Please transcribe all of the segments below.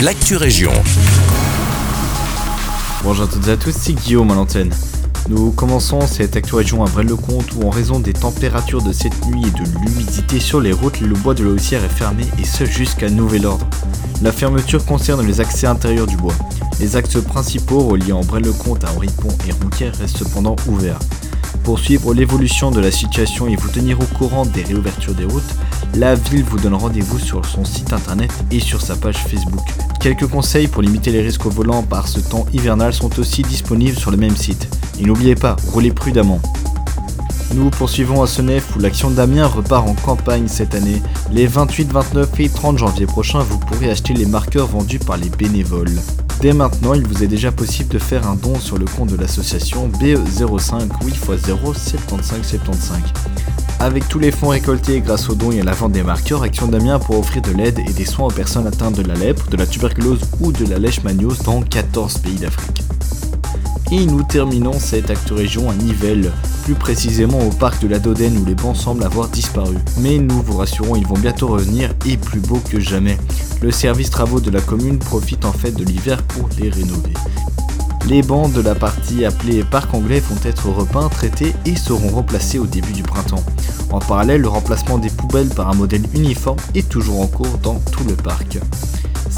l'actu région. Bonjour à toutes et à tous, c'est Guillaume à l'antenne. Nous commençons cette actu région à Braine-le-Comte où en raison des températures de cette nuit et de l'humidité sur les routes, le bois de la haussière est fermé et ce jusqu'à nouvel ordre. La fermeture concerne les accès intérieurs du bois. Les axes principaux reliant Braine-le-Comte à Henri-Pont et Rouquet restent cependant ouverts. Pour suivre l'évolution de la situation et vous tenir au courant des réouvertures des routes, la ville vous donne rendez-vous sur son site internet et sur sa page Facebook. Quelques conseils pour limiter les risques au volant par ce temps hivernal sont aussi disponibles sur le même site. Et n'oubliez pas, roulez prudemment. Nous poursuivons à Senef où l'action d'Amiens repart en campagne cette année. Les 28, 29 et 30 janvier prochains, vous pourrez acheter les marqueurs vendus par les bénévoles. Dès maintenant, il vous est déjà possible de faire un don sur le compte de l'association BE05 8x0 7575. Avec tous les fonds récoltés grâce aux dons et à la vente des marqueurs, Action d'Amiens pour offrir de l'aide et des soins aux personnes atteintes de la lèpre, de la tuberculose ou de la leishmaniose dans 14 pays d'Afrique. Et nous terminons cette acte région à Nivelles, plus précisément au parc de la Dodène où les bancs semblent avoir disparu. Mais nous vous rassurons, ils vont bientôt revenir et plus beau que jamais. Le service travaux de la commune profite en fait de l'hiver pour les rénover. Les bancs de la partie appelée parc anglais vont être repeints, traités et seront remplacés au début du printemps. En parallèle, le remplacement des poubelles par un modèle uniforme est toujours en cours dans tout le parc.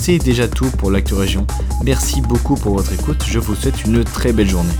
C'est déjà tout pour l'actu région. Merci beaucoup pour votre écoute, je vous souhaite une très belle journée.